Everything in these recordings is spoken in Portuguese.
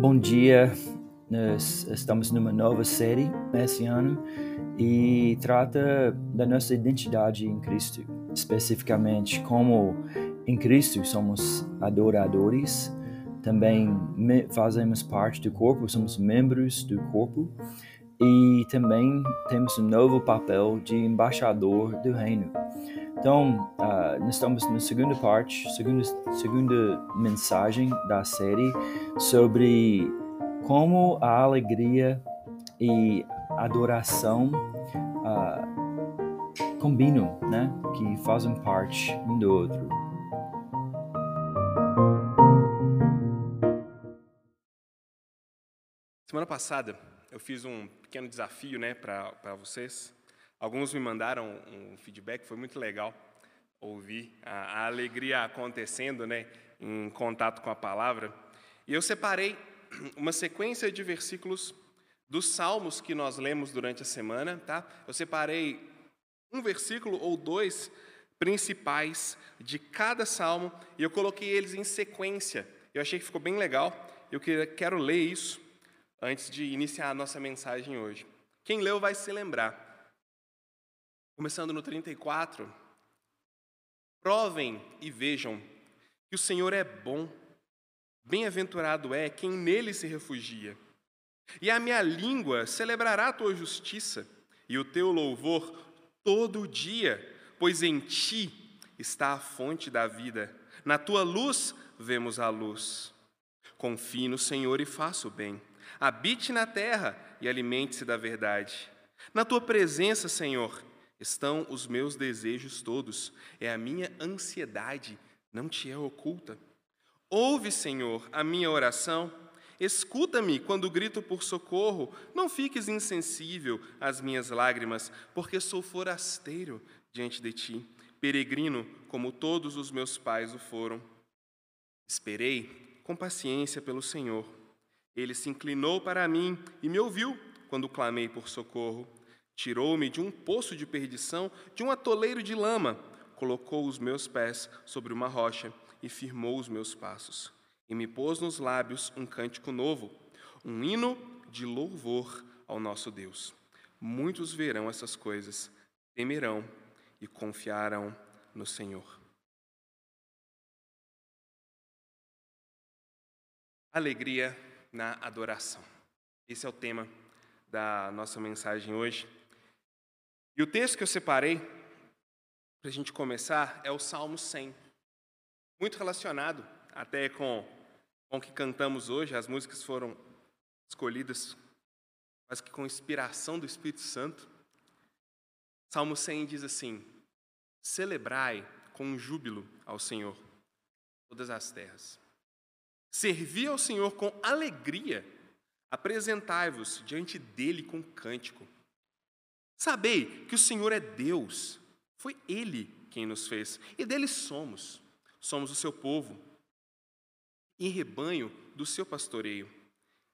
Bom dia, nós estamos numa nova série esse ano e trata da nossa identidade em Cristo, especificamente como em Cristo somos adoradores, também fazemos parte do corpo, somos membros do corpo. E também temos um novo papel de embaixador do reino. Então, uh, nós estamos na segunda parte, segunda, segunda mensagem da série sobre como a alegria e adoração uh, combinam, né? Que fazem parte um do outro. Semana passada eu fiz um pequeno desafio, né, para vocês Alguns me mandaram um feedback, foi muito legal ouvir a, a alegria acontecendo né, em contato com a palavra. E eu separei uma sequência de versículos dos salmos que nós lemos durante a semana. Tá? Eu separei um versículo ou dois principais de cada salmo e eu coloquei eles em sequência. Eu achei que ficou bem legal. Eu quero ler isso antes de iniciar a nossa mensagem hoje. Quem leu vai se lembrar. Começando no 34. Provem e vejam que o Senhor é bom. Bem-aventurado é quem nele se refugia. E a minha língua celebrará a tua justiça e o teu louvor todo dia, pois em ti está a fonte da vida. Na tua luz vemos a luz. Confie no Senhor e faça o bem. Habite na terra e alimente-se da verdade. Na tua presença, Senhor, estão os meus desejos todos, é a minha ansiedade, não te é oculta. Ouve, Senhor, a minha oração, escuta-me quando grito por socorro, não fiques insensível às minhas lágrimas, porque sou forasteiro diante de ti, peregrino como todos os meus pais o foram. Esperei com paciência pelo Senhor. Ele se inclinou para mim e me ouviu quando clamei por socorro. Tirou-me de um poço de perdição, de um atoleiro de lama, colocou os meus pés sobre uma rocha e firmou os meus passos. E me pôs nos lábios um cântico novo, um hino de louvor ao nosso Deus. Muitos verão essas coisas, temerão e confiarão no Senhor. Alegria na adoração. Esse é o tema da nossa mensagem hoje. E o texto que eu separei, para a gente começar, é o Salmo 100. Muito relacionado até com, com o que cantamos hoje, as músicas foram escolhidas quase que com inspiração do Espírito Santo. Salmo 100 diz assim: Celebrai com júbilo ao Senhor todas as terras. Servi ao Senhor com alegria, apresentai-vos diante dele com cântico. Sabei que o Senhor é Deus, foi Ele quem nos fez, e dele somos. Somos o seu povo e rebanho do seu pastoreio.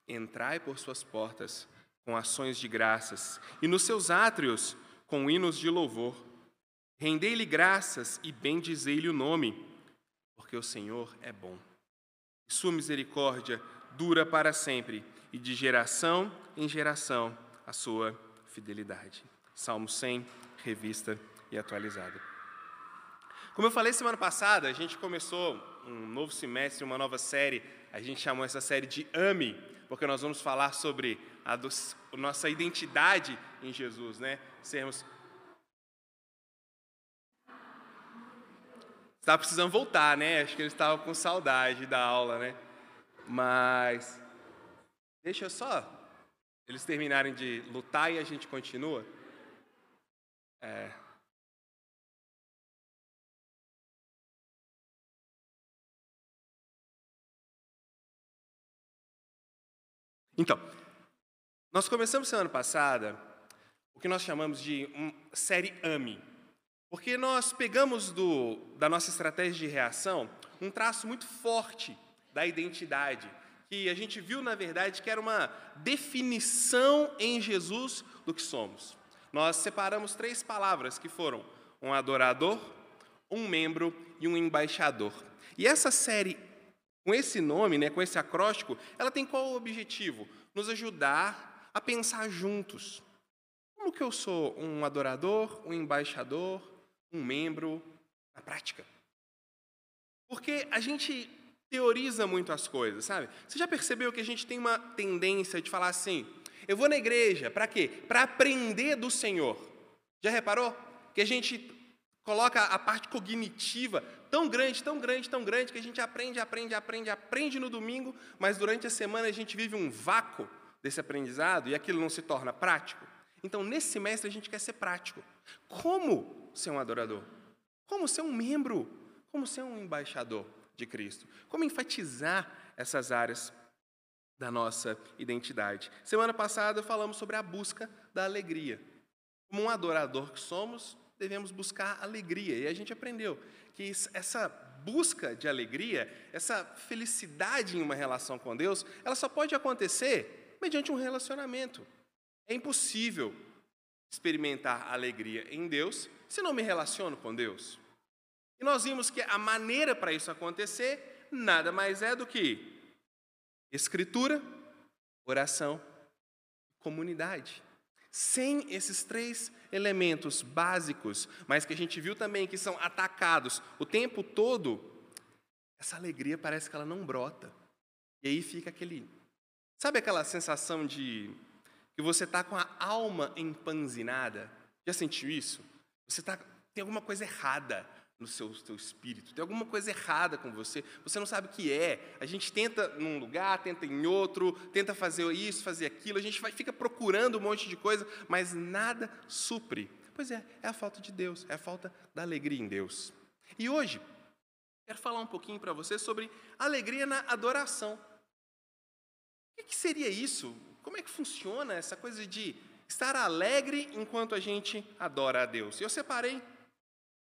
Entrai por suas portas com ações de graças, e nos seus átrios com hinos de louvor. Rendei-lhe graças e bendizei-lhe o nome, porque o Senhor é bom. Sua misericórdia dura para sempre, e de geração em geração a sua fidelidade. Salmo 100, revista e atualizada. Como eu falei semana passada, a gente começou um novo semestre, uma nova série. A gente chamou essa série de Ame, porque nós vamos falar sobre a, do, a nossa identidade em Jesus, né? Sermos. Estava precisando voltar, né? Acho que eles estavam com saudade da aula, né? Mas deixa só eles terminarem de lutar e a gente continua. É. Então, nós começamos semana passada o que nós chamamos de série AME, porque nós pegamos do, da nossa estratégia de reação um traço muito forte da identidade, que a gente viu, na verdade, que era uma definição em Jesus do que somos nós separamos três palavras que foram um adorador, um membro e um embaixador. E essa série Com esse nome, né, com esse acróstico, ela tem qual objetivo? Nos ajudar a pensar juntos. Como que eu sou um adorador, um embaixador, um membro na prática? Porque a gente teoriza muito as coisas, sabe? Você já percebeu que a gente tem uma tendência de falar assim: eu vou na igreja, para quê? Para aprender do Senhor. Já reparou? Que a gente coloca a parte cognitiva tão grande, tão grande, tão grande, que a gente aprende, aprende, aprende, aprende no domingo, mas durante a semana a gente vive um vácuo desse aprendizado e aquilo não se torna prático. Então, nesse semestre, a gente quer ser prático. Como ser um adorador? Como ser um membro? Como ser um embaixador de Cristo? Como enfatizar essas áreas da nossa identidade? Semana passada falamos sobre a busca da alegria. Como um adorador que somos, devemos buscar alegria. E a gente aprendeu que essa busca de alegria, essa felicidade em uma relação com Deus, ela só pode acontecer mediante um relacionamento. É impossível experimentar alegria em Deus se não me relaciono com Deus. E nós vimos que a maneira para isso acontecer nada mais é do que escritura, oração, comunidade. Sem esses três elementos básicos, mas que a gente viu também que são atacados o tempo todo, essa alegria parece que ela não brota. E aí fica aquele. Sabe aquela sensação de que você está com a alma empanzinada? Já sentiu isso? Você tá, tem alguma coisa errada no seu, seu espírito. Tem alguma coisa errada com você, você não sabe o que é. A gente tenta num lugar, tenta em outro, tenta fazer isso, fazer aquilo, a gente vai, fica procurando um monte de coisa, mas nada supre. Pois é, é a falta de Deus, é a falta da alegria em Deus. E hoje, quero falar um pouquinho para você sobre alegria na adoração. O que seria isso? Como é que funciona essa coisa de estar alegre enquanto a gente adora a Deus? Eu separei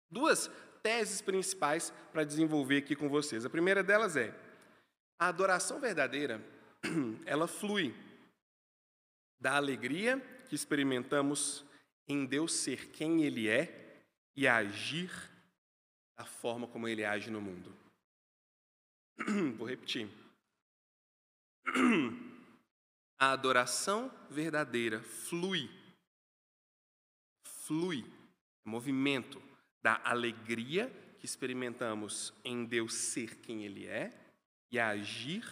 duas teses principais para desenvolver aqui com vocês. A primeira delas é: a adoração verdadeira, ela flui da alegria que experimentamos em Deus ser quem Ele é e agir da forma como Ele age no mundo. Vou repetir. A adoração verdadeira flui, flui, é movimento da alegria que experimentamos em Deus ser quem Ele é e agir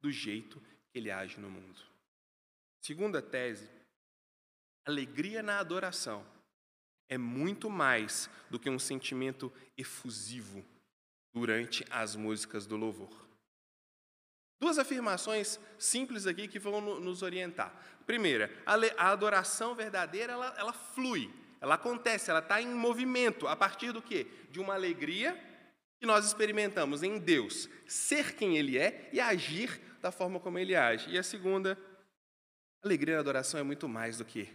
do jeito que Ele age no mundo. Segunda tese, alegria na adoração é muito mais do que um sentimento efusivo durante as músicas do louvor. Duas afirmações simples aqui que vão nos orientar. Primeira, a adoração verdadeira ela, ela flui, ela acontece, ela está em movimento a partir do quê? De uma alegria que nós experimentamos em Deus, ser quem Ele é e agir da forma como Ele age. E a segunda, alegria na adoração é muito mais do que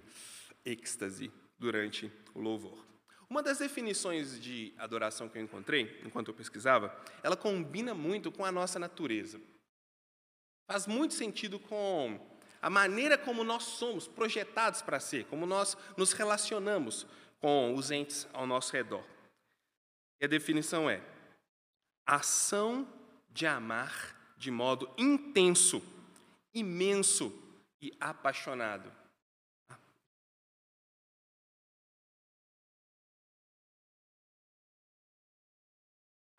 êxtase durante o louvor. Uma das definições de adoração que eu encontrei, enquanto eu pesquisava, ela combina muito com a nossa natureza. Faz muito sentido com a maneira como nós somos projetados para ser, como nós nos relacionamos com os entes ao nosso redor. E a definição é: ação de amar de modo intenso, imenso e apaixonado.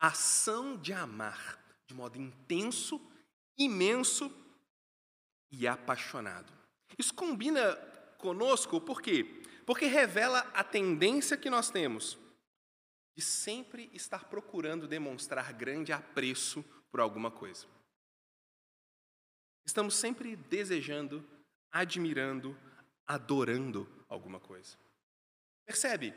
Ação de amar de modo intenso, imenso e apaixonado. Isso combina conosco por quê? Porque revela a tendência que nós temos de sempre estar procurando demonstrar grande apreço por alguma coisa. Estamos sempre desejando, admirando, adorando alguma coisa. Percebe?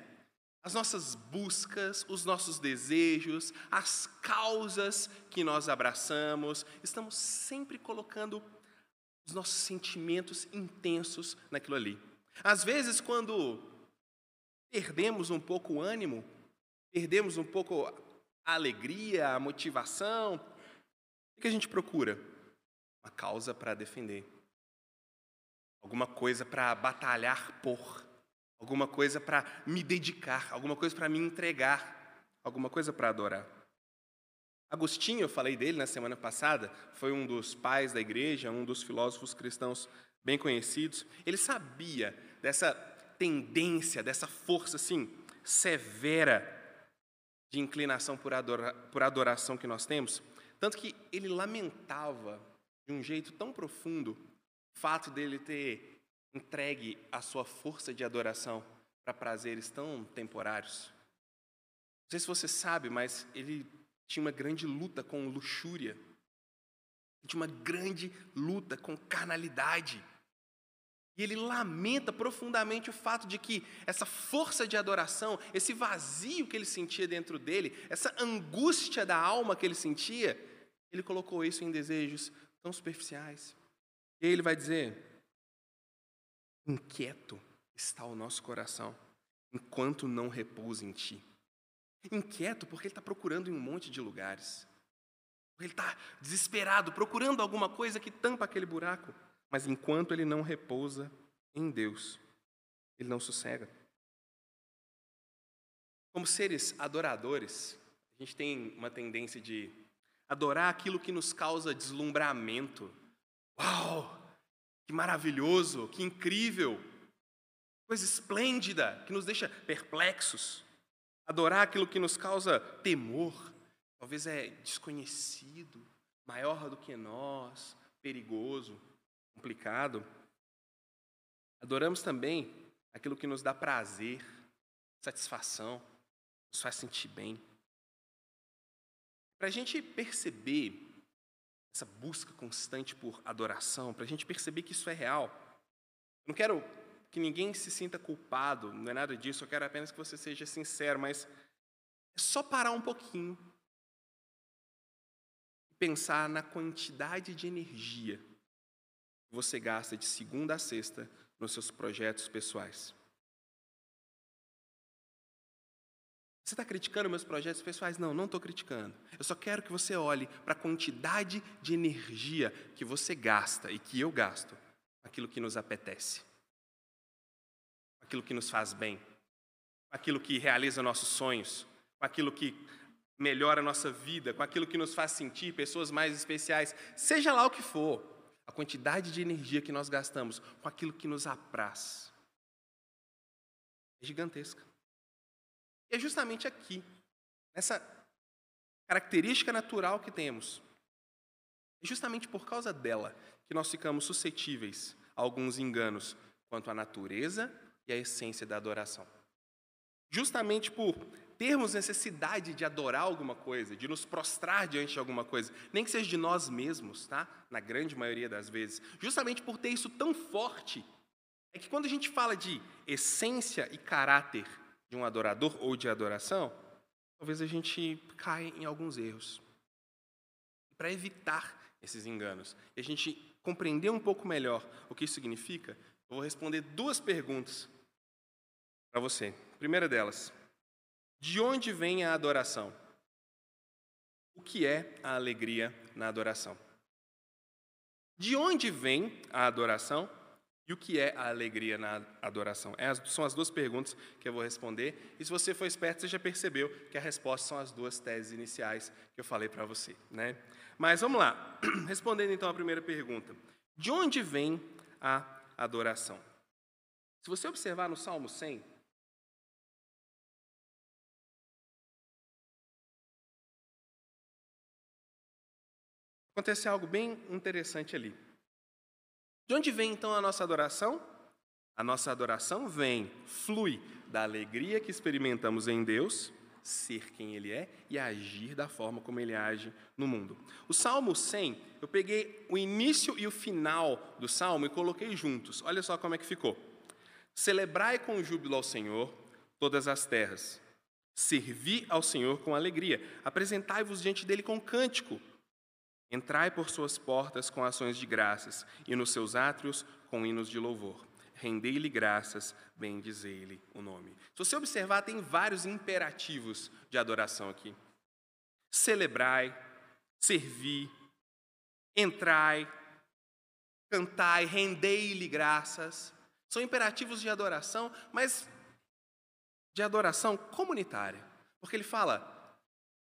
As nossas buscas, os nossos desejos, as causas que nós abraçamos, estamos sempre colocando os nossos sentimentos intensos naquilo ali. Às vezes, quando perdemos um pouco o ânimo, perdemos um pouco a alegria, a motivação, o que a gente procura? Uma causa para defender, alguma coisa para batalhar por, alguma coisa para me dedicar, alguma coisa para me entregar, alguma coisa para adorar. Agostinho, eu falei dele na semana passada, foi um dos pais da igreja, um dos filósofos cristãos bem conhecidos. Ele sabia dessa tendência, dessa força assim severa de inclinação por, adora, por adoração que nós temos, tanto que ele lamentava de um jeito tão profundo o fato dele ter entregue a sua força de adoração para prazeres tão temporários. Não sei se você sabe, mas ele tinha uma grande luta com luxúria. Tinha uma grande luta com carnalidade. E ele lamenta profundamente o fato de que essa força de adoração, esse vazio que ele sentia dentro dele, essa angústia da alma que ele sentia, ele colocou isso em desejos tão superficiais. E ele vai dizer: Inquieto está o nosso coração, enquanto não repousa em ti. Inquieto porque ele está procurando em um monte de lugares. Ele está desesperado, procurando alguma coisa que tampa aquele buraco. Mas enquanto ele não repousa em Deus, ele não sossega. Como seres adoradores, a gente tem uma tendência de adorar aquilo que nos causa deslumbramento. Uau! Que maravilhoso, que incrível! Coisa esplêndida, que nos deixa perplexos. Adorar aquilo que nos causa temor, talvez é desconhecido, maior do que nós, perigoso, complicado. Adoramos também aquilo que nos dá prazer, satisfação, nos faz sentir bem. Para a gente perceber essa busca constante por adoração, para a gente perceber que isso é real, eu não quero que ninguém se sinta culpado, não é nada disso, eu quero apenas que você seja sincero, mas é só parar um pouquinho e pensar na quantidade de energia que você gasta de segunda a sexta nos seus projetos pessoais. Você está criticando meus projetos pessoais? Não, não estou criticando. Eu só quero que você olhe para a quantidade de energia que você gasta e que eu gasto, aquilo que nos apetece aquilo que nos faz bem, com aquilo que realiza nossos sonhos, com aquilo que melhora a nossa vida, com aquilo que nos faz sentir pessoas mais especiais, seja lá o que for, a quantidade de energia que nós gastamos com aquilo que nos apraz é gigantesca. E é justamente aqui, nessa característica natural que temos, é justamente por causa dela que nós ficamos suscetíveis a alguns enganos quanto à natureza e a essência da adoração. Justamente por termos necessidade de adorar alguma coisa, de nos prostrar diante de alguma coisa, nem que seja de nós mesmos, tá? Na grande maioria das vezes. Justamente por ter isso tão forte, é que quando a gente fala de essência e caráter de um adorador ou de adoração, talvez a gente caia em alguns erros. Para evitar esses enganos e a gente compreender um pouco melhor o que isso significa, eu vou responder duas perguntas para você. Primeira delas, de onde vem a adoração? O que é a alegria na adoração? De onde vem a adoração e o que é a alegria na adoração? É são as duas perguntas que eu vou responder. E se você for esperto, você já percebeu que a resposta são as duas teses iniciais que eu falei para você. Né? Mas vamos lá. Respondendo então a primeira pergunta: de onde vem a adoração? Se você observar no Salmo 100, acontece algo bem interessante ali. De onde vem então a nossa adoração? A nossa adoração vem, flui da alegria que experimentamos em Deus, ser quem Ele é e agir da forma como Ele age no mundo. O Salmo 100, eu peguei o início e o final do Salmo e coloquei juntos. Olha só como é que ficou. Celebrai com júbilo ao Senhor todas as terras. Servi ao Senhor com alegria. Apresentai-vos diante dele com cântico. Entrai por suas portas com ações de graças, e nos seus átrios com hinos de louvor. Rendei-lhe graças, bendizei-lhe o nome. Se você observar, tem vários imperativos de adoração aqui. Celebrai, servi, entrai, cantai, rendei-lhe graças. São imperativos de adoração, mas de adoração comunitária. Porque ele fala: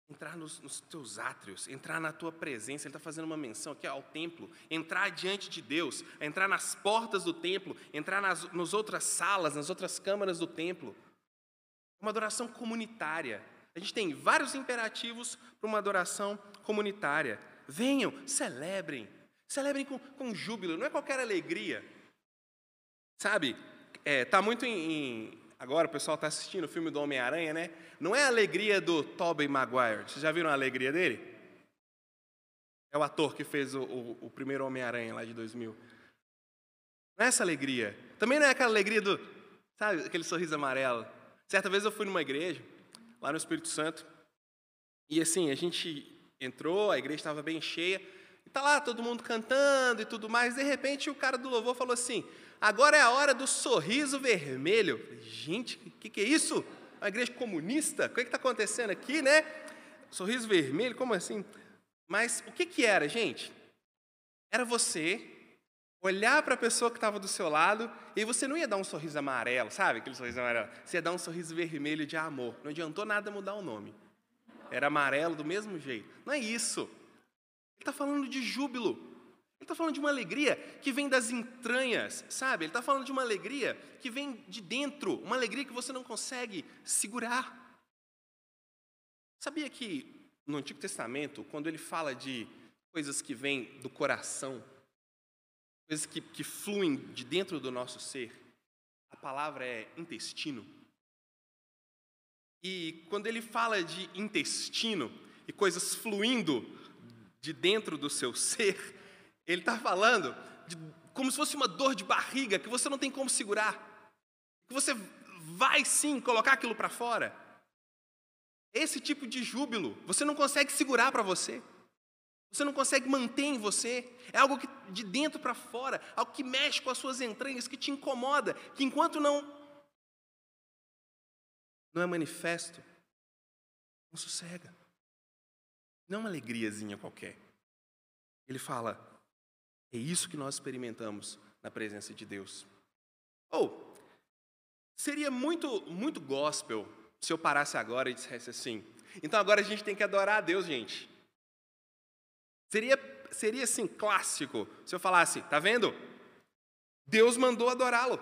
entrar nos, nos teus átrios, entrar na tua presença. Ele está fazendo uma menção aqui ao templo, entrar diante de Deus, entrar nas portas do templo, entrar nas, nas outras salas, nas outras câmaras do templo. Uma adoração comunitária. A gente tem vários imperativos para uma adoração comunitária. Venham, celebrem, celebrem com, com júbilo, não é qualquer alegria. Sabe, é, tá muito em, em Agora o pessoal está assistindo o filme do Homem-Aranha, né? Não é a alegria do Tobey Maguire. Vocês já viram a alegria dele? É o ator que fez o, o, o primeiro Homem-Aranha lá de 2000. Não é essa alegria. Também não é aquela alegria do, sabe, aquele sorriso amarelo. Certa vez eu fui numa igreja, lá no Espírito Santo, e assim, a gente entrou, a igreja estava bem cheia, e tá lá todo mundo cantando e tudo mais, de repente o cara do louvor falou assim: Agora é a hora do sorriso vermelho. Gente, o que, que, é isso? Uma igreja comunista? O que está acontecendo aqui, né? Sorriso vermelho, como assim? Mas o que, que era, gente? Era você olhar para a pessoa que estava do seu lado e você não ia dar um sorriso amarelo, sabe? Aquele sorriso amarelo. Você ia dar um sorriso vermelho de amor. Não adiantou nada mudar o nome. Era amarelo do mesmo jeito. Não é isso. Ele está falando de júbilo. Ele está falando de uma alegria que vem das entranhas, sabe? Ele está falando de uma alegria que vem de dentro, uma alegria que você não consegue segurar. Sabia que no Antigo Testamento, quando ele fala de coisas que vêm do coração, coisas que, que fluem de dentro do nosso ser, a palavra é intestino. E quando ele fala de intestino e coisas fluindo de dentro do seu ser, ele está falando de, como se fosse uma dor de barriga que você não tem como segurar, que você vai sim colocar aquilo para fora. Esse tipo de júbilo você não consegue segurar para você. Você não consegue manter em você. É algo que de dentro para fora, algo que mexe com as suas entranhas, que te incomoda, que enquanto não não é manifesto, não sossega. Não é uma alegriazinha qualquer. Ele fala: é isso que nós experimentamos na presença de Deus. Ou, seria muito, muito gospel se eu parasse agora e dissesse assim: então agora a gente tem que adorar a Deus, gente. Seria, seria assim, clássico se eu falasse: tá vendo? Deus mandou adorá-lo.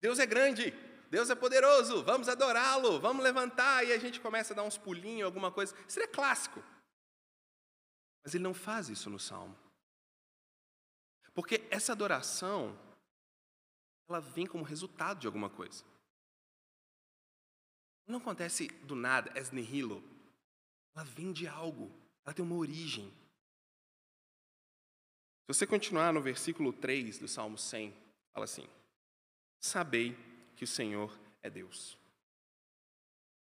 Deus é grande, Deus é poderoso, vamos adorá-lo, vamos levantar e a gente começa a dar uns pulinhos, alguma coisa. Seria clássico. Mas ele não faz isso no salmo. Porque essa adoração, ela vem como resultado de alguma coisa. Não acontece do nada, es nihilo. Ela vem de algo, ela tem uma origem. Se você continuar no versículo 3 do Salmo 100, fala assim: Sabei que o Senhor é Deus.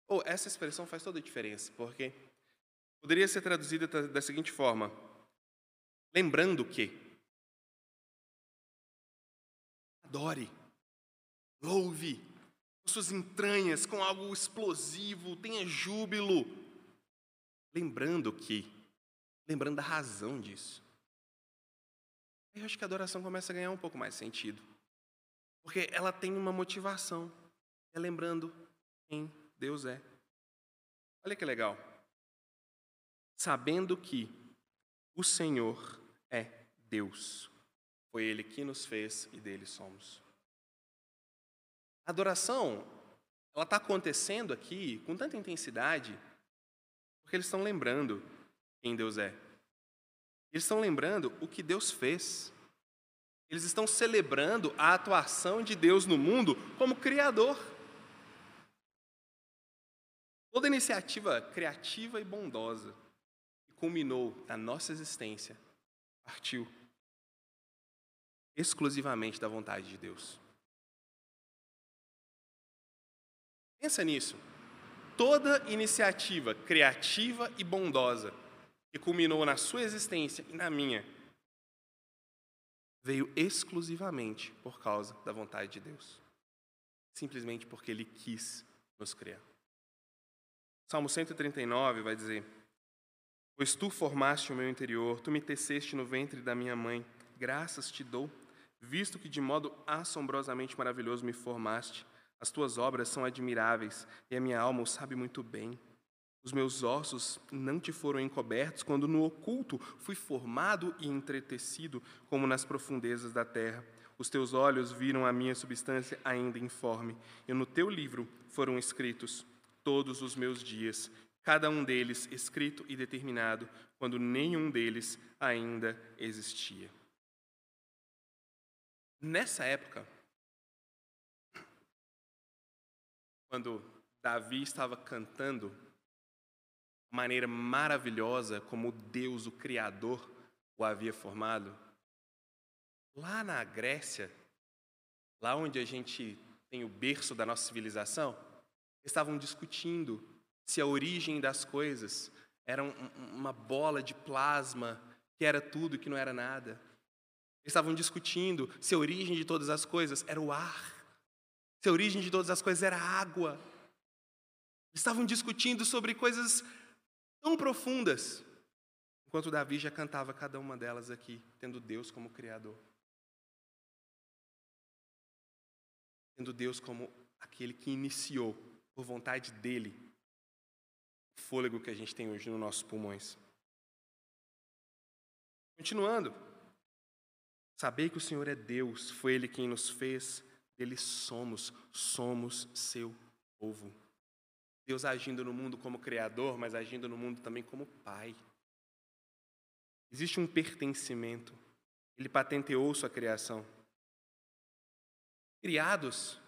Ou oh, essa expressão faz toda a diferença, porque poderia ser traduzida da seguinte forma: lembrando que Adore, louve, com suas entranhas, com algo explosivo, tenha júbilo. Lembrando que, lembrando da razão disso. Eu acho que a adoração começa a ganhar um pouco mais sentido. Porque ela tem uma motivação. É lembrando quem Deus é. Olha que legal. Sabendo que o Senhor é Deus. Foi Ele que nos fez e dele somos. A adoração, ela está acontecendo aqui com tanta intensidade, porque eles estão lembrando quem Deus é. Eles estão lembrando o que Deus fez. Eles estão celebrando a atuação de Deus no mundo como Criador. Toda iniciativa criativa e bondosa que culminou na nossa existência partiu exclusivamente da vontade de Deus. Pensa nisso. Toda iniciativa criativa e bondosa que culminou na sua existência e na minha veio exclusivamente por causa da vontade de Deus. Simplesmente porque Ele quis nos criar. Salmo 139 vai dizer: Pois tu formaste o meu interior, tu me teceste no ventre da minha mãe, graças te dou visto que de modo assombrosamente maravilhoso me formaste. As tuas obras são admiráveis e a minha alma o sabe muito bem. Os meus ossos não te foram encobertos quando no oculto fui formado e entretecido como nas profundezas da terra. Os teus olhos viram a minha substância ainda informe, e no teu livro foram escritos todos os meus dias, cada um deles escrito e determinado, quando nenhum deles ainda existia. Nessa época, quando Davi estava cantando maneira maravilhosa como Deus, o Criador, o havia formado. Lá na Grécia, lá onde a gente tem o berço da nossa civilização, estavam discutindo se a origem das coisas era uma bola de plasma que era tudo que não era nada. Estavam discutindo se a origem de todas as coisas era o ar, se a origem de todas as coisas era a água. Estavam discutindo sobre coisas tão profundas, enquanto Davi já cantava cada uma delas aqui, tendo Deus como Criador. Tendo Deus como aquele que iniciou, por vontade dele, o fôlego que a gente tem hoje nos nossos pulmões. Continuando, saber que o Senhor é Deus, foi Ele quem nos fez, dele somos, somos seu povo. Deus agindo no mundo como Criador, mas agindo no mundo também como Pai. Existe um pertencimento. Ele patenteou sua criação. Criados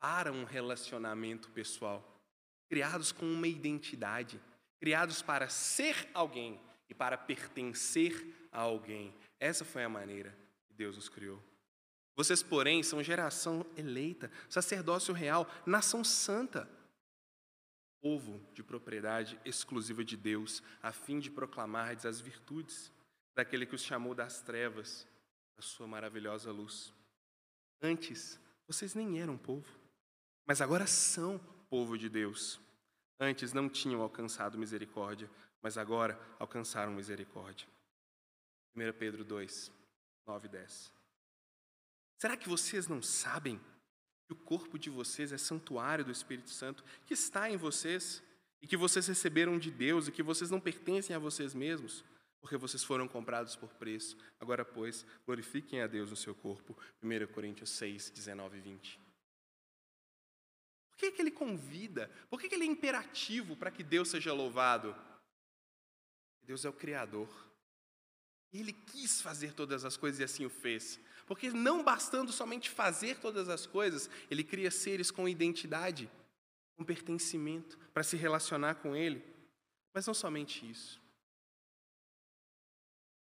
para um relacionamento pessoal. Criados com uma identidade. Criados para ser alguém e para pertencer a alguém. Essa foi a maneira Deus os criou. Vocês, porém, são geração eleita, sacerdócio real, nação santa povo de propriedade exclusiva de Deus, a fim de proclamar as virtudes daquele que os chamou das trevas da sua maravilhosa luz. Antes, vocês nem eram povo, mas agora são povo de Deus. Antes não tinham alcançado misericórdia, mas agora alcançaram misericórdia. 1 Pedro 2, 9 e 10. Será que vocês não sabem que o corpo de vocês é santuário do Espírito Santo que está em vocês e que vocês receberam de Deus e que vocês não pertencem a vocês mesmos, porque vocês foram comprados por preço. Agora, pois, glorifiquem a Deus no seu corpo. 1 Coríntios 6, 19 e 20. Por que, que ele convida? Por que, que ele é imperativo para que Deus seja louvado? Deus é o Criador. Ele quis fazer todas as coisas e assim o fez. Porque não bastando somente fazer todas as coisas, ele cria seres com identidade, com pertencimento, para se relacionar com ele. Mas não somente isso.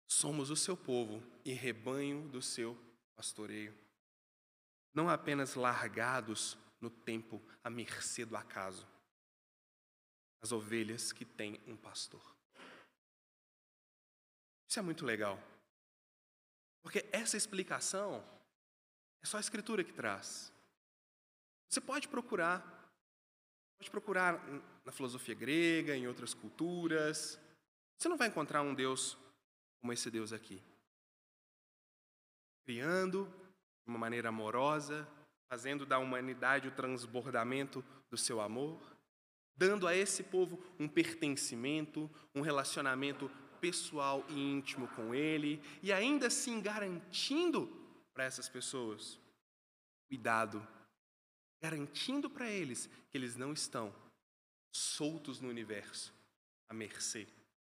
Somos o seu povo e rebanho do seu pastoreio. Não apenas largados no tempo à mercê do acaso. As ovelhas que têm um pastor. Isso é muito legal. Porque essa explicação é só a Escritura que traz. Você pode procurar, pode procurar na filosofia grega, em outras culturas. Você não vai encontrar um Deus como esse Deus aqui. Criando de uma maneira amorosa, fazendo da humanidade o transbordamento do seu amor, dando a esse povo um pertencimento, um relacionamento pessoal e íntimo com Ele, e ainda assim garantindo para essas pessoas cuidado, garantindo para eles que eles não estão soltos no universo, à mercê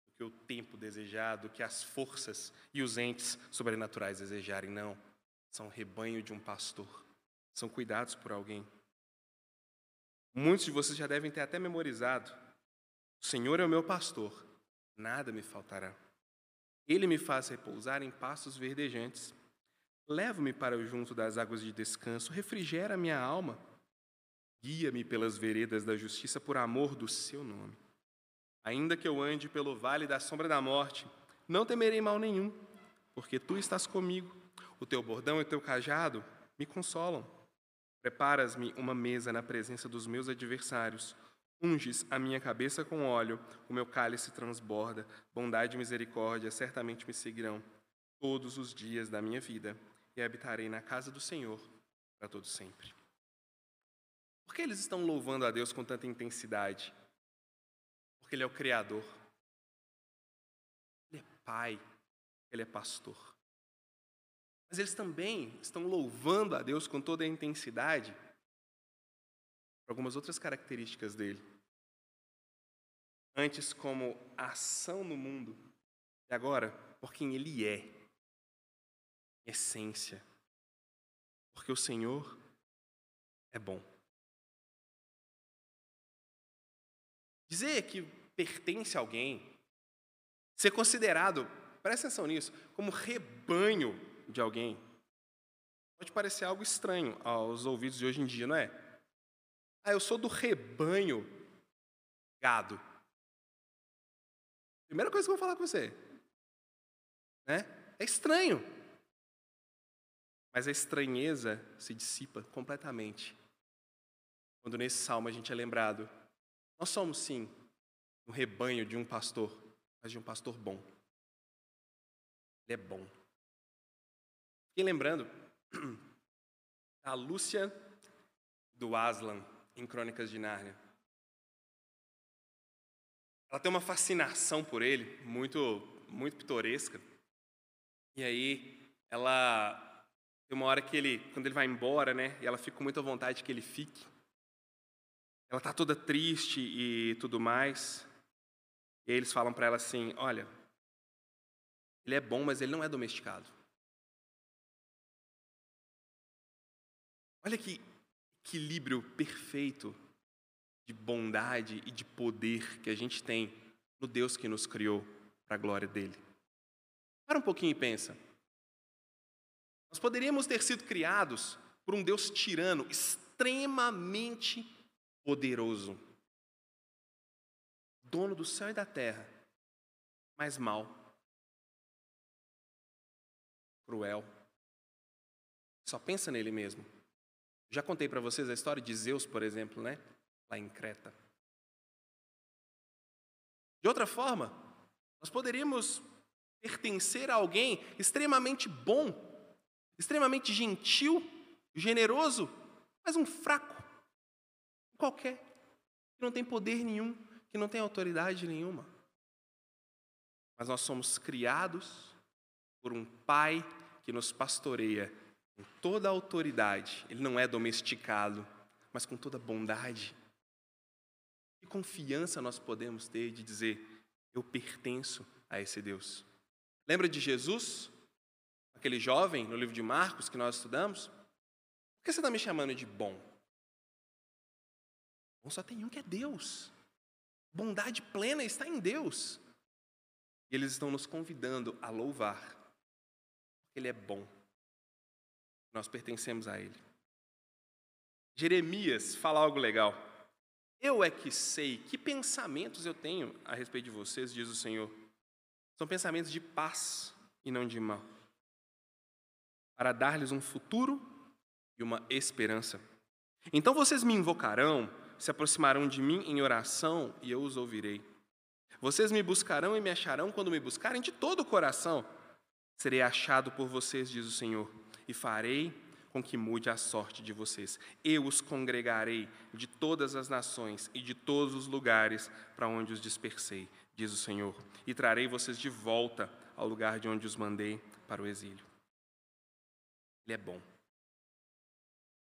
do que o tempo desejado, que as forças e os entes sobrenaturais desejarem, não. São rebanho de um pastor, são cuidados por alguém. Muitos de vocês já devem ter até memorizado. O Senhor é o meu pastor, nada me faltará. Ele me faz repousar em pastos verdejantes. Leva-me para junto das águas de descanso, refrigera minha alma. Guia-me pelas veredas da justiça por amor do seu nome. Ainda que eu ande pelo vale da sombra da morte, não temerei mal nenhum, porque tu estás comigo. O teu bordão e o teu cajado me consolam. Preparas-me uma mesa na presença dos meus adversários. Unges a minha cabeça com óleo, o meu cálice transborda, bondade e misericórdia certamente me seguirão todos os dias da minha vida, e habitarei na casa do Senhor para todo sempre. Por que eles estão louvando a Deus com tanta intensidade? porque Ele é o Criador. Ele é Pai, Ele é pastor. Mas eles também estão louvando a Deus com toda a intensidade algumas outras características dele. Antes, como ação no mundo, e agora, por quem ele é, essência. Porque o Senhor é bom. Dizer que pertence a alguém, ser considerado, presta atenção nisso, como rebanho de alguém, pode parecer algo estranho aos ouvidos de hoje em dia, não é? Ah, eu sou do rebanho gado. Primeira coisa que eu vou falar com você. Né? É estranho. Mas a estranheza se dissipa completamente. Quando nesse salmo a gente é lembrado, nós somos sim um rebanho de um pastor, mas de um pastor bom. Ele é bom. Fiquei lembrando a Lúcia do Aslan em Crônicas de Nárnia. Ela tem uma fascinação por ele, muito, muito pitoresca. E aí, ela tem uma hora que ele, quando ele vai embora, né, e ela fica com muita vontade que ele fique. Ela está toda triste e tudo mais. E aí eles falam para ela assim: Olha, ele é bom, mas ele não é domesticado. Olha que equilíbrio perfeito de bondade e de poder que a gente tem no Deus que nos criou para a glória dele. Para um pouquinho e pensa. Nós poderíamos ter sido criados por um Deus tirano, extremamente poderoso, dono do céu e da terra, mas mal, cruel. Só pensa nele mesmo. Já contei para vocês a história de Zeus, por exemplo, né? Lá em Creta. De outra forma, nós poderíamos pertencer a alguém extremamente bom, extremamente gentil, generoso, mas um fraco, qualquer, que não tem poder nenhum, que não tem autoridade nenhuma. Mas nós somos criados por um Pai que nos pastoreia com toda a autoridade. Ele não é domesticado, mas com toda bondade. Que confiança nós podemos ter de dizer: eu pertenço a esse Deus. Lembra de Jesus? Aquele jovem no livro de Marcos que nós estudamos? Por que você está me chamando de bom? Bom só tem um que é Deus. Bondade plena está em Deus. E eles estão nos convidando a louvar. Ele é bom. Nós pertencemos a Ele. Jeremias fala algo legal. Eu é que sei que pensamentos eu tenho a respeito de vocês, diz o Senhor. São pensamentos de paz e não de mal, para dar-lhes um futuro e uma esperança. Então vocês me invocarão, se aproximarão de mim em oração e eu os ouvirei. Vocês me buscarão e me acharão quando me buscarem de todo o coração. Serei achado por vocês, diz o Senhor, e farei com que mude a sorte de vocês. Eu os congregarei de todas as nações e de todos os lugares para onde os dispersei, diz o Senhor, e trarei vocês de volta ao lugar de onde os mandei para o exílio. Ele é bom.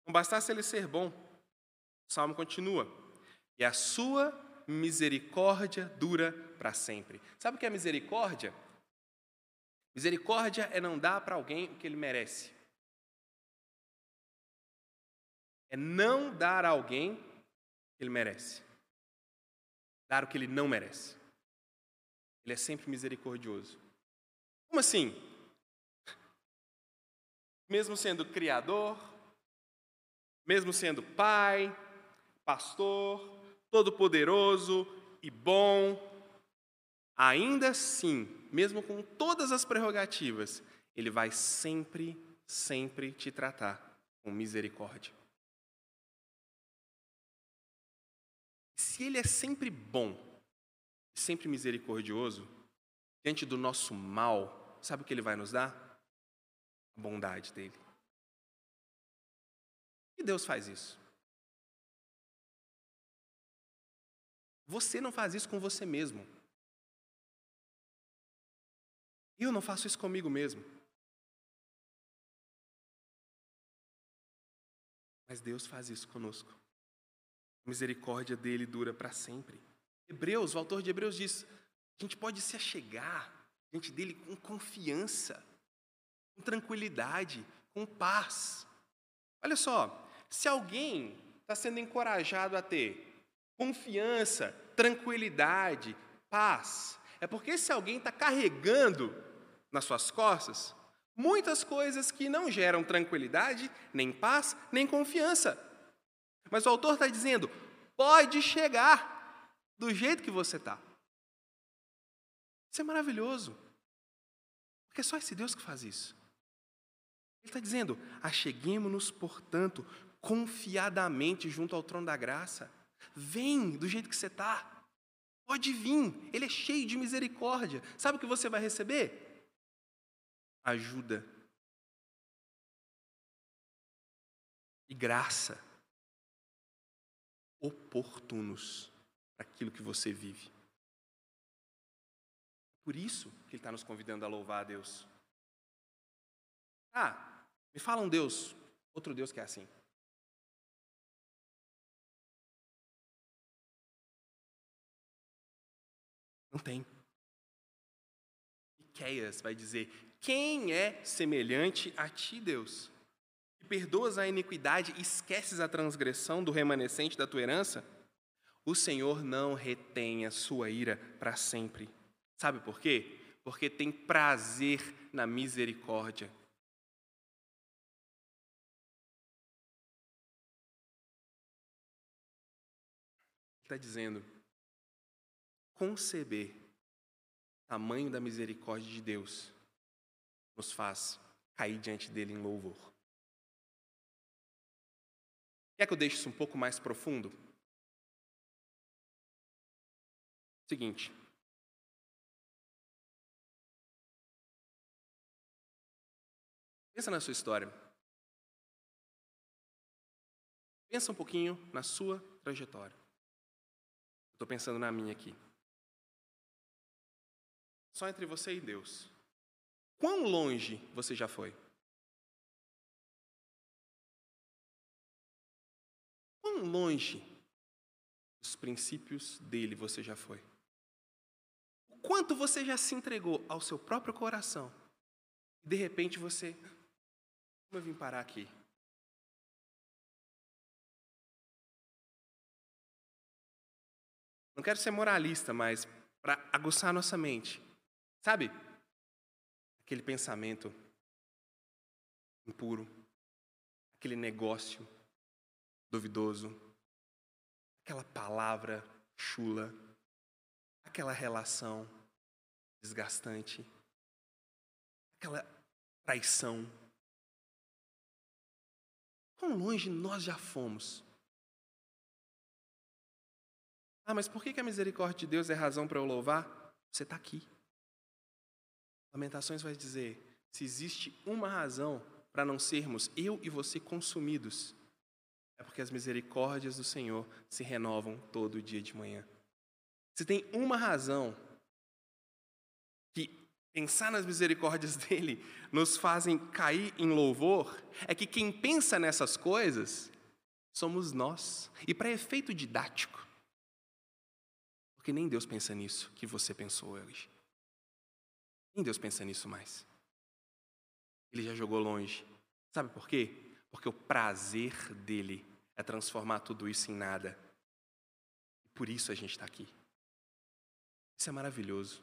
Não bastasse ele ser bom, o salmo continua. E a sua misericórdia dura para sempre. Sabe o que é misericórdia? Misericórdia é não dar para alguém o que ele merece. É não dar a alguém o que ele merece. Dar o que ele não merece. Ele é sempre misericordioso. Como assim? Mesmo sendo criador, mesmo sendo pai, pastor, todo-poderoso e bom, ainda assim, mesmo com todas as prerrogativas, ele vai sempre, sempre te tratar com misericórdia. Se ele é sempre bom, sempre misericordioso, diante do nosso mal, sabe o que ele vai nos dar? A bondade dele. E Deus faz isso. Você não faz isso com você mesmo. Eu não faço isso comigo mesmo. Mas Deus faz isso conosco. A misericórdia dele dura para sempre. Hebreus, o autor de Hebreus diz: a gente pode se achegar diante dele com confiança, com tranquilidade, com paz. Olha só, se alguém está sendo encorajado a ter confiança, tranquilidade, paz, é porque esse alguém está carregando nas suas costas muitas coisas que não geram tranquilidade, nem paz, nem confiança. Mas o autor está dizendo: pode chegar do jeito que você está. Isso é maravilhoso. Porque é só esse Deus que faz isso. Ele está dizendo: acheguemos-nos, portanto, confiadamente junto ao trono da graça. Vem do jeito que você está. Pode vir, ele é cheio de misericórdia. Sabe o que você vai receber? Ajuda e graça oportunos para aquilo que você vive. Por isso que ele está nos convidando a louvar a Deus. Ah, me fala um Deus, outro Deus que é assim. Não tem. Miqueias vai dizer: Quem é semelhante a ti, Deus? Que perdoas a iniquidade e esqueces a transgressão do remanescente da tua herança? O Senhor não retém a sua ira para sempre. Sabe por quê? Porque tem prazer na misericórdia. está dizendo: conceber o tamanho da misericórdia de Deus nos faz cair diante dele em louvor. Quer que eu deixe isso um pouco mais profundo? Seguinte. Pensa na sua história. Pensa um pouquinho na sua trajetória. Estou pensando na minha aqui. Só entre você e Deus. Quão longe você já foi? Quão longe dos princípios dele você já foi? O quanto você já se entregou ao seu próprio coração? E de repente você. Como eu vim parar aqui? Não quero ser moralista, mas para aguçar nossa mente. Sabe? Aquele pensamento impuro, aquele negócio duvidoso, aquela palavra chula, aquela relação desgastante, aquela traição. Quão longe nós já fomos ah, mas por que a misericórdia de Deus é razão para eu louvar? Você está aqui. Lamentações vai dizer: se existe uma razão para não sermos eu e você consumidos, é porque as misericórdias do Senhor se renovam todo dia de manhã. Se tem uma razão que pensar nas misericórdias dele nos fazem cair em louvor, é que quem pensa nessas coisas somos nós. E para efeito didático, porque nem Deus pensa nisso que você pensou hoje. Nem Deus pensa nisso mais. Ele já jogou longe. Sabe por quê? Porque o prazer dele é transformar tudo isso em nada. Por isso a gente está aqui. Isso é maravilhoso.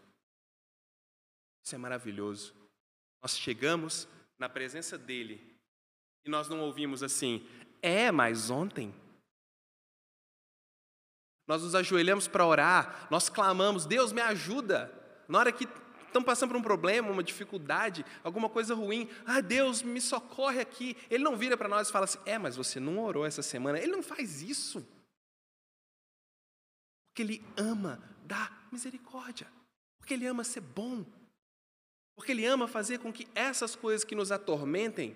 Isso é maravilhoso. Nós chegamos na presença dele e nós não ouvimos assim, é, mas ontem nós nos ajoelhamos para orar, nós clamamos, Deus me ajuda. Na hora que estão passando por um problema, uma dificuldade, alguma coisa ruim, ah, Deus me socorre aqui. Ele não vira para nós e fala assim: é, mas você não orou essa semana. Ele não faz isso. Porque Ele ama dar misericórdia. Porque Ele ama ser bom. Porque Ele ama fazer com que essas coisas que nos atormentem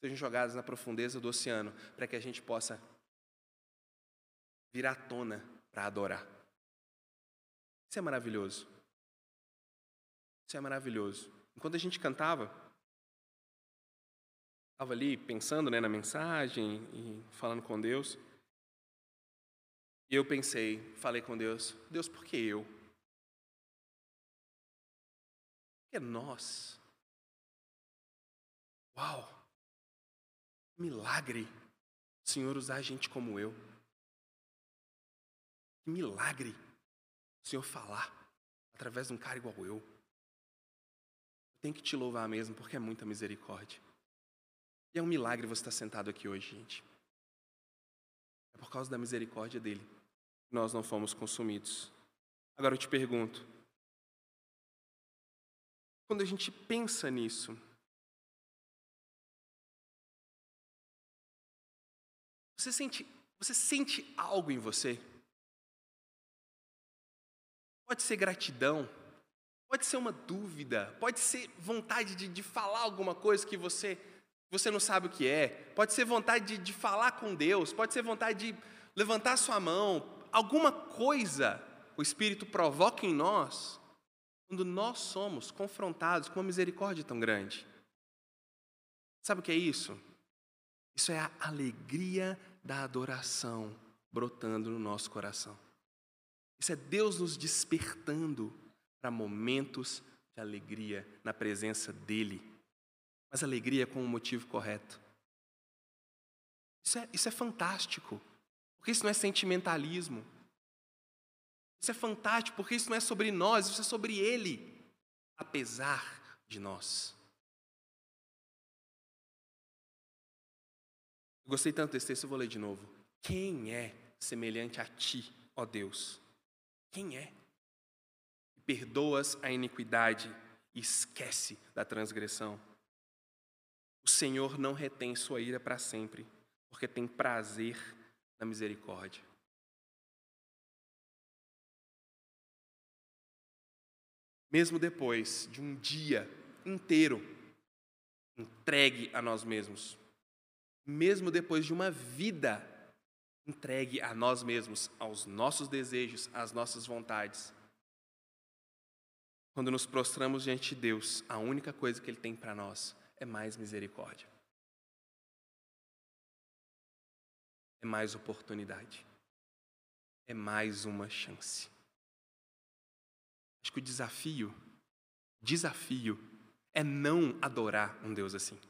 sejam jogadas na profundeza do oceano, para que a gente possa vir à tona para adorar. Isso é maravilhoso. Isso é maravilhoso. Enquanto a gente cantava, estava ali pensando né, na mensagem e falando com Deus. E eu pensei, falei com Deus, Deus, por que eu? Por que nós? Uau! Milagre! O Senhor usar gente como eu. Que milagre! O Senhor falar através de um cara igual eu. Tenho que te louvar mesmo, porque é muita misericórdia. E é um milagre você estar sentado aqui hoje, gente. É por causa da misericórdia dele que nós não fomos consumidos. Agora eu te pergunto: quando a gente pensa nisso, você sente, você sente algo em você? Pode ser gratidão, pode ser uma dúvida, pode ser vontade de, de falar alguma coisa que você, você não sabe o que é, pode ser vontade de, de falar com Deus, pode ser vontade de levantar sua mão, alguma coisa o Espírito provoca em nós quando nós somos confrontados com uma misericórdia tão grande. Sabe o que é isso? Isso é a alegria da adoração brotando no nosso coração. Isso é Deus nos despertando para momentos de alegria na presença dEle. Mas alegria com o motivo correto. Isso é, isso é fantástico, porque isso não é sentimentalismo. Isso é fantástico, porque isso não é sobre nós, isso é sobre Ele, apesar de nós. Eu gostei tanto desse texto, eu vou ler de novo. Quem é semelhante a ti, ó Deus? Quem é? Perdoas a iniquidade e esquece da transgressão. O Senhor não retém sua ira para sempre, porque tem prazer na misericórdia. Mesmo depois de um dia inteiro entregue a nós mesmos, mesmo depois de uma vida entregue a nós mesmos, aos nossos desejos, às nossas vontades. Quando nos prostramos diante de Deus, a única coisa que Ele tem para nós é mais misericórdia, é mais oportunidade, é mais uma chance. Acho que o desafio, desafio, é não adorar um Deus assim.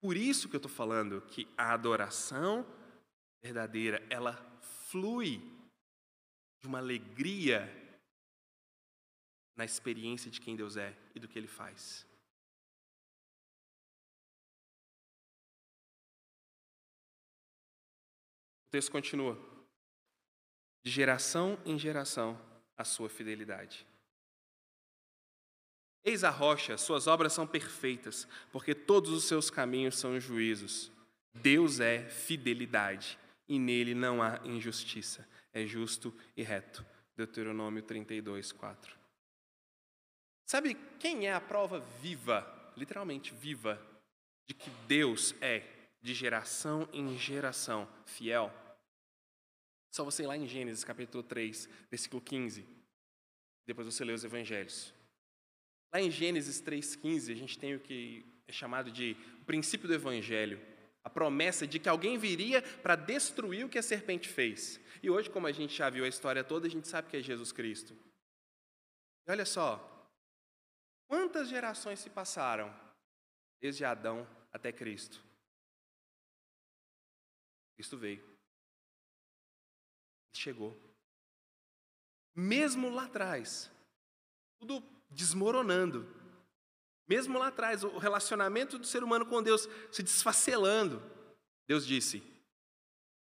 Por isso que eu estou falando que a adoração verdadeira, ela flui de uma alegria na experiência de quem Deus é e do que Ele faz. O texto continua. De geração em geração, a sua fidelidade. Eis a rocha, suas obras são perfeitas, porque todos os seus caminhos são juízos. Deus é fidelidade, e nele não há injustiça. É justo e reto. Deuteronômio 32, 4. Sabe quem é a prova viva, literalmente viva, de que Deus é, de geração em geração, fiel? Só você ir lá em Gênesis capítulo 3, versículo 15. Depois você lê os evangelhos. Lá em Gênesis 3,15, a gente tem o que é chamado de princípio do Evangelho. A promessa de que alguém viria para destruir o que a serpente fez. E hoje, como a gente já viu a história toda, a gente sabe que é Jesus Cristo. E olha só, quantas gerações se passaram desde Adão até Cristo? Cristo veio. Chegou. Mesmo lá atrás, tudo desmoronando. Mesmo lá atrás, o relacionamento do ser humano com Deus se desfacelando. Deus disse: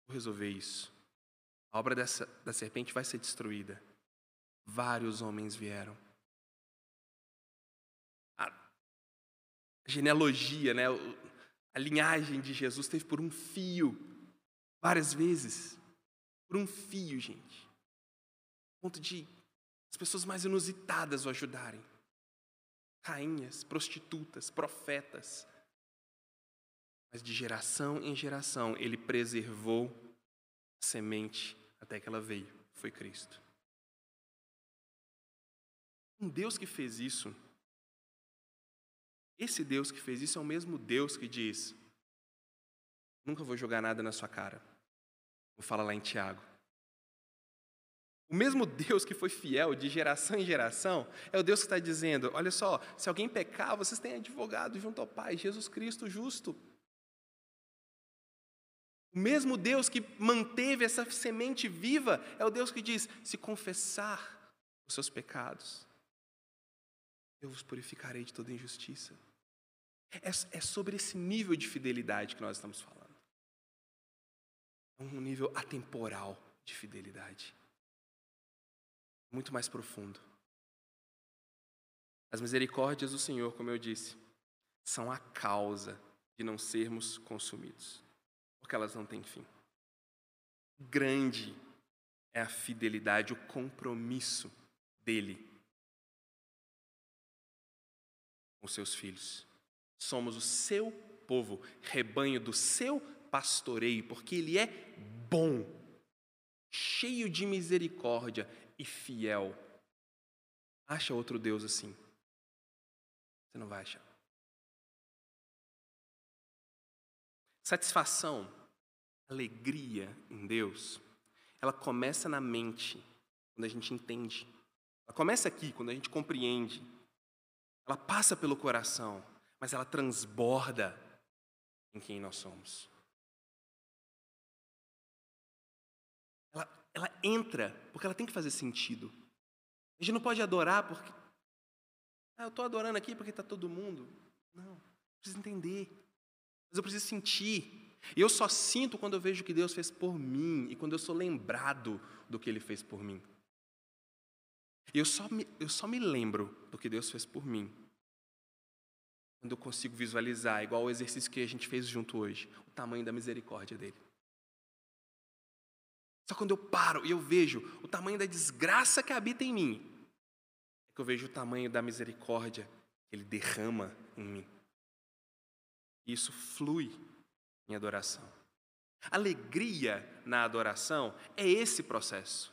Vou resolver isso. A obra dessa, da serpente vai ser destruída. Vários homens vieram. Genealogia, né, a linhagem de Jesus teve por um fio, várias vezes. Por um fio, gente. ponto de as pessoas mais inusitadas o ajudarem. Rainhas, prostitutas, profetas. Mas de geração em geração, ele preservou a semente até que ela veio. Foi Cristo. Um Deus que fez isso, esse Deus que fez isso é o mesmo Deus que diz: Nunca vou jogar nada na sua cara. Vou falar lá em Tiago. O mesmo Deus que foi fiel de geração em geração é o Deus que está dizendo: olha só, se alguém pecar, vocês têm advogado junto ao Pai, Jesus Cristo justo. O mesmo Deus que manteve essa semente viva é o Deus que diz: se confessar os seus pecados, eu vos purificarei de toda injustiça. É, é sobre esse nível de fidelidade que nós estamos falando. É um nível atemporal de fidelidade muito mais profundo. As misericórdias do Senhor, como eu disse, são a causa de não sermos consumidos, porque elas não têm fim. Grande é a fidelidade, o compromisso dele com seus filhos. Somos o seu povo, rebanho do seu pastoreio, porque ele é bom, cheio de misericórdia e fiel. Acha outro Deus assim. Você não vai achar. Satisfação, alegria em Deus, ela começa na mente, quando a gente entende. Ela começa aqui, quando a gente compreende. Ela passa pelo coração, mas ela transborda em quem nós somos. ela entra porque ela tem que fazer sentido. A gente não pode adorar porque. Ah, eu estou adorando aqui porque está todo mundo. Não, preciso entender. Mas eu preciso sentir. E eu só sinto quando eu vejo o que Deus fez por mim e quando eu sou lembrado do que Ele fez por mim. E eu só me, eu só me lembro do que Deus fez por mim quando eu consigo visualizar, igual o exercício que a gente fez junto hoje, o tamanho da misericórdia dele. Só quando eu paro e eu vejo o tamanho da desgraça que habita em mim, é que eu vejo o tamanho da misericórdia que Ele derrama em mim. E isso flui em adoração. Alegria na adoração é esse processo.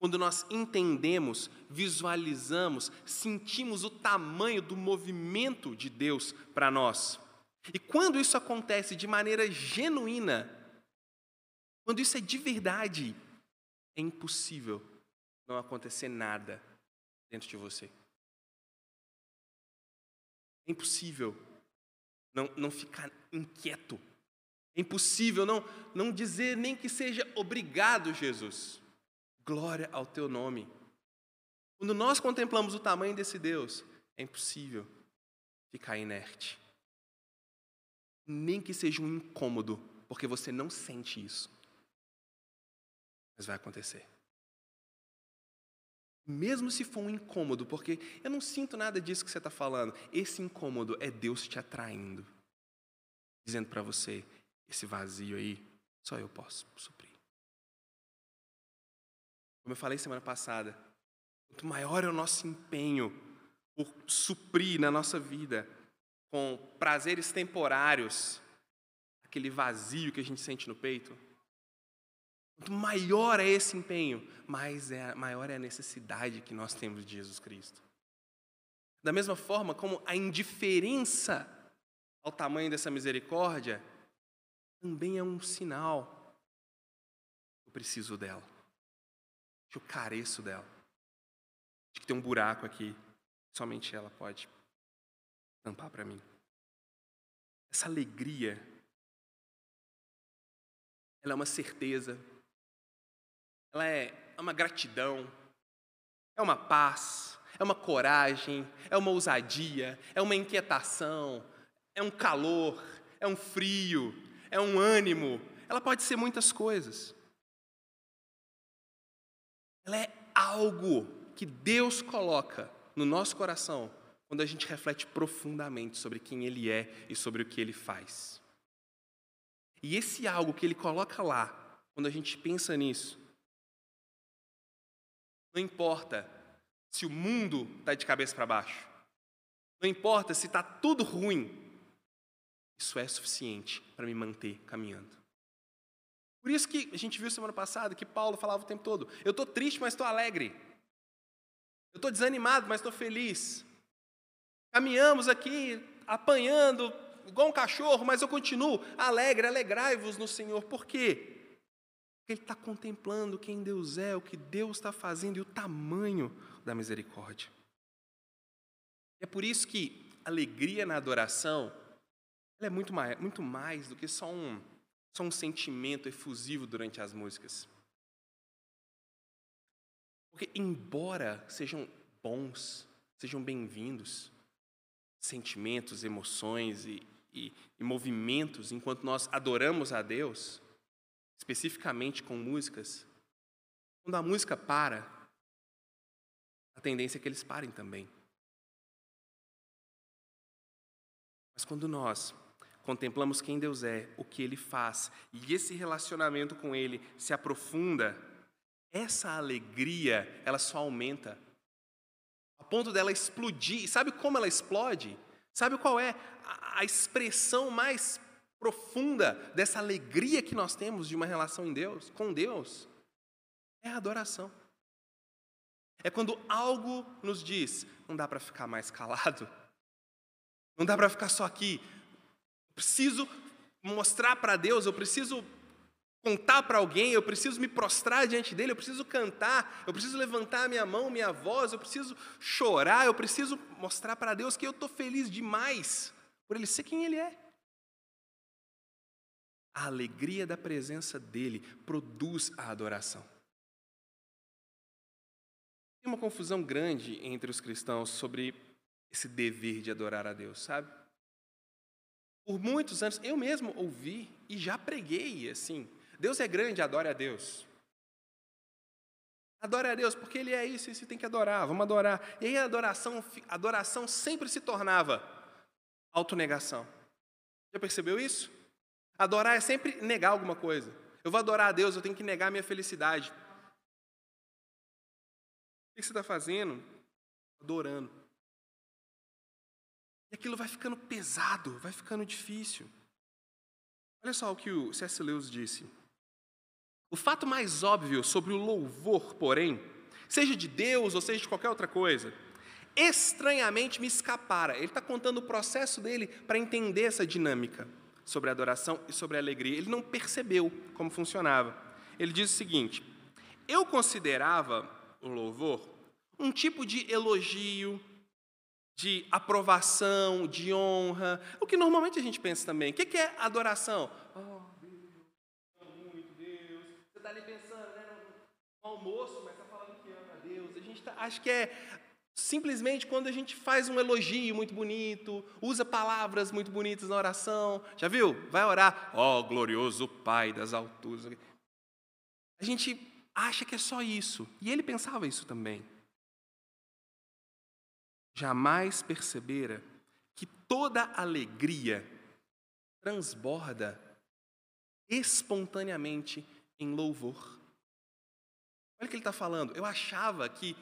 Quando nós entendemos, visualizamos, sentimos o tamanho do movimento de Deus para nós. E quando isso acontece de maneira genuína, quando isso é de verdade, é impossível não acontecer nada dentro de você. É impossível não, não ficar inquieto. É impossível não, não dizer nem que seja obrigado, Jesus. Glória ao teu nome. Quando nós contemplamos o tamanho desse Deus, é impossível ficar inerte. Nem que seja um incômodo, porque você não sente isso mas vai acontecer. Mesmo se for um incômodo, porque eu não sinto nada disso que você está falando, esse incômodo é Deus te atraindo, dizendo para você: esse vazio aí, só eu posso suprir. Como eu falei semana passada, quanto maior é o nosso empenho por suprir na nossa vida com prazeres temporários, aquele vazio que a gente sente no peito, Quanto maior é esse empenho, mais é, maior é a necessidade que nós temos de Jesus Cristo. Da mesma forma como a indiferença ao tamanho dessa misericórdia também é um sinal. Eu preciso dela. Que eu careço dela. De que tem um buraco aqui. Somente ela pode tampar para mim. Essa alegria, ela é uma certeza ela é uma gratidão, é uma paz, é uma coragem, é uma ousadia, é uma inquietação, é um calor, é um frio, é um ânimo. Ela pode ser muitas coisas. Ela é algo que Deus coloca no nosso coração quando a gente reflete profundamente sobre quem Ele é e sobre o que Ele faz. E esse algo que Ele coloca lá, quando a gente pensa nisso, não importa se o mundo está de cabeça para baixo. Não importa se está tudo ruim. Isso é suficiente para me manter caminhando. Por isso que a gente viu semana passada que Paulo falava o tempo todo: eu estou triste, mas estou alegre. Eu estou desanimado, mas estou feliz. Caminhamos aqui apanhando igual um cachorro, mas eu continuo alegre, alegrai-vos no Senhor. Por quê? Porque ele está contemplando quem Deus é, o que Deus está fazendo e o tamanho da misericórdia. É por isso que alegria na adoração é muito mais, muito mais do que só um, só um sentimento efusivo durante as músicas. Porque, embora sejam bons, sejam bem-vindos, sentimentos, emoções e, e, e movimentos enquanto nós adoramos a Deus, especificamente com músicas, quando a música para, a tendência é que eles parem também. Mas quando nós contemplamos quem Deus é, o que Ele faz, e esse relacionamento com Ele se aprofunda, essa alegria, ela só aumenta, a ponto dela explodir. E sabe como ela explode? Sabe qual é a expressão mais profunda dessa alegria que nós temos de uma relação em Deus, com Deus? É a adoração. É quando algo nos diz, não dá para ficar mais calado, não dá para ficar só aqui. Preciso mostrar para Deus, eu preciso contar para alguém, eu preciso me prostrar diante dele, eu preciso cantar, eu preciso levantar minha mão, minha voz, eu preciso chorar, eu preciso mostrar para Deus que eu estou feliz demais por ele ser quem ele é. A alegria da presença dele produz a adoração. Tem uma confusão grande entre os cristãos sobre esse dever de adorar a Deus, sabe? Por muitos anos, eu mesmo ouvi e já preguei assim: Deus é grande, adore a Deus. Adore a Deus, porque Ele é isso você tem que adorar, vamos adorar. E aí a adoração, a adoração sempre se tornava autonegação. Já percebeu isso? Adorar é sempre negar alguma coisa. Eu vou adorar a Deus, eu tenho que negar a minha felicidade. O que você está fazendo? Adorando. E aquilo vai ficando pesado, vai ficando difícil. Olha só o que o C.S. Lewis disse. O fato mais óbvio sobre o louvor, porém, seja de Deus ou seja de qualquer outra coisa, estranhamente me escapara. Ele está contando o processo dele para entender essa dinâmica sobre a adoração e sobre a alegria. Ele não percebeu como funcionava. Ele diz o seguinte: Eu considerava o louvor um tipo de elogio, de aprovação, de honra, o que normalmente a gente pensa também. O que é adoração? Oh, Deus, muito Deus. Você está ali pensando, né, no almoço, mas está falando que ama a Deus. A gente tá, acho que é simplesmente quando a gente faz um elogio muito bonito, usa palavras muito bonitas na oração. Já viu? Vai orar, oh, glorioso Pai das alturas. A gente acha que é só isso. E ele pensava isso também jamais percebera que toda alegria transborda espontaneamente em louvor. Olha o que ele está falando. Eu achava que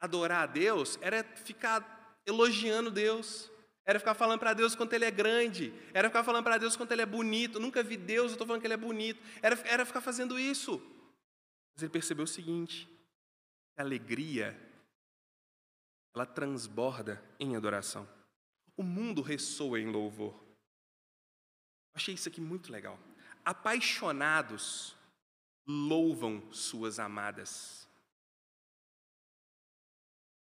adorar a Deus era ficar elogiando Deus, era ficar falando para Deus quanto Ele é grande, era ficar falando para Deus quanto Ele é bonito. nunca vi Deus, eu estou falando que Ele é bonito. Era, era ficar fazendo isso. Mas ele percebeu o seguinte: a alegria ela transborda em adoração. O mundo ressoa em louvor. Achei isso aqui muito legal. Apaixonados louvam suas amadas.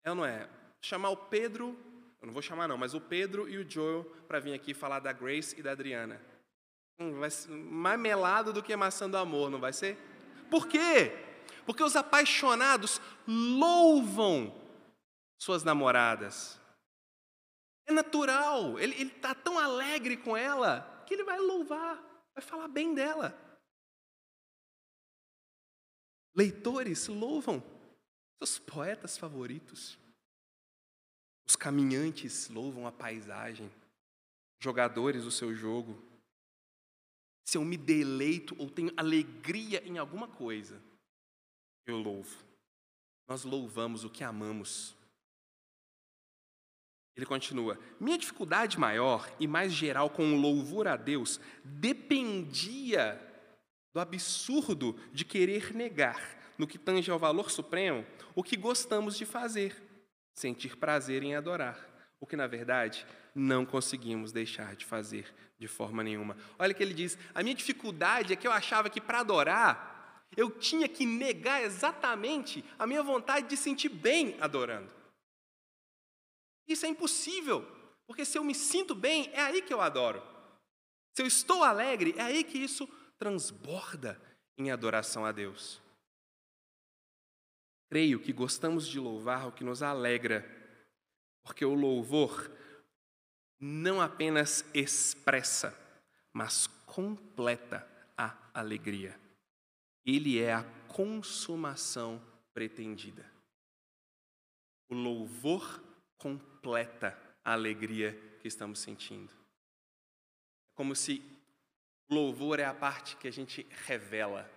É ou não é? Chamar o Pedro, eu não vou chamar não, mas o Pedro e o Joel para vir aqui falar da Grace e da Adriana. Hum, vai ser mais melado do que maçã do amor, não vai ser? Por quê? Porque os apaixonados louvam suas namoradas. É natural, ele está tão alegre com ela que ele vai louvar, vai falar bem dela. Leitores louvam seus poetas favoritos. Os caminhantes louvam a paisagem, jogadores o seu jogo. Se eu me deleito ou tenho alegria em alguma coisa, eu louvo. Nós louvamos o que amamos. Ele continua: Minha dificuldade maior e mais geral com o louvor a Deus dependia do absurdo de querer negar, no que tange ao valor supremo, o que gostamos de fazer. sentir prazer em adorar, o que na verdade não conseguimos deixar de fazer de forma nenhuma. Olha que ele diz: a minha dificuldade é que eu achava que para adorar eu tinha que negar exatamente a minha vontade de sentir bem adorando. Isso é impossível, porque se eu me sinto bem, é aí que eu adoro. Se eu estou alegre, é aí que isso transborda em adoração a Deus. Creio que gostamos de louvar o que nos alegra, porque o louvor não apenas expressa, mas completa a alegria. Ele é a consumação pretendida. O louvor completa a alegria que estamos sentindo. É como se louvor é a parte que a gente revela.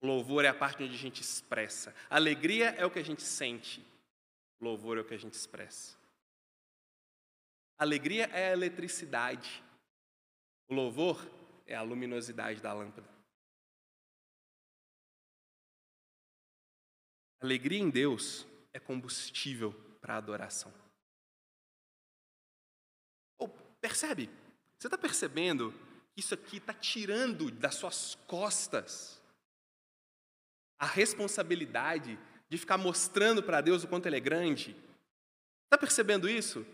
Louvor é a parte onde a gente expressa. Alegria é o que a gente sente. Louvor é o que a gente expressa. Alegria é a eletricidade. O louvor é a luminosidade da lâmpada. Alegria em Deus é combustível para adoração. Oh, percebe? Você está percebendo que isso aqui está tirando das suas costas a responsabilidade de ficar mostrando para Deus o quanto Ele é grande? Está percebendo isso?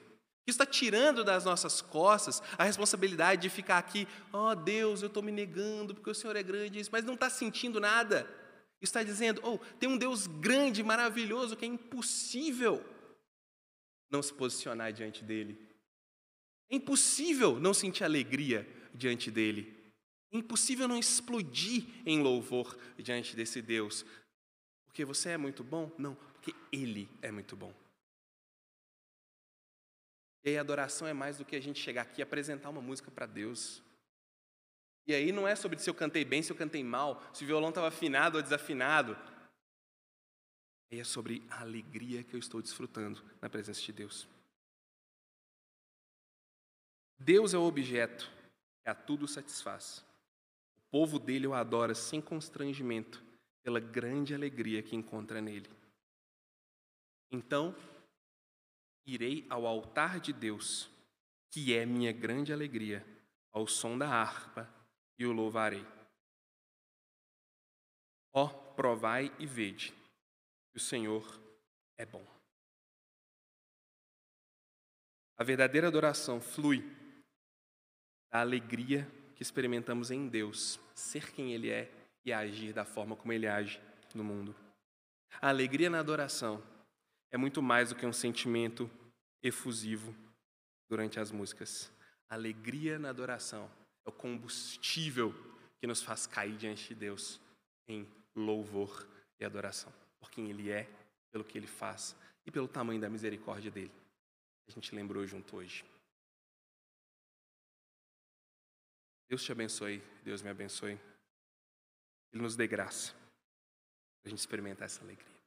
Isso está tirando das nossas costas a responsabilidade de ficar aqui, ó oh, Deus, eu estou me negando porque o Senhor é grande, mas não está sentindo nada. Está dizendo, oh, tem um Deus grande, maravilhoso, que é impossível não se posicionar diante dele. É impossível não sentir alegria diante dele. É impossível não explodir em louvor diante desse Deus. Porque você é muito bom? Não, porque ele é muito bom. E aí, adoração é mais do que a gente chegar aqui e apresentar uma música para Deus. E aí não é sobre se eu cantei bem, se eu cantei mal, se o violão estava afinado ou desafinado. É sobre a alegria que eu estou desfrutando na presença de Deus. Deus é o objeto que a tudo satisfaz. O povo dele o adora sem constrangimento, pela grande alegria que encontra nele. Então, irei ao altar de Deus, que é minha grande alegria, ao som da harpa, e o louvarei. Ó, provai e vede, que o Senhor é bom. A verdadeira adoração flui da alegria que experimentamos em Deus, ser quem Ele é e agir da forma como Ele age no mundo. A alegria na adoração é muito mais do que um sentimento efusivo durante as músicas. A alegria na adoração é o combustível que nos faz cair diante de Deus em louvor e adoração, por quem Ele é, pelo que Ele faz e pelo tamanho da misericórdia dele. A gente lembrou junto hoje. Deus te abençoe, Deus me abençoe. Ele nos dê graça para a gente experimentar essa alegria.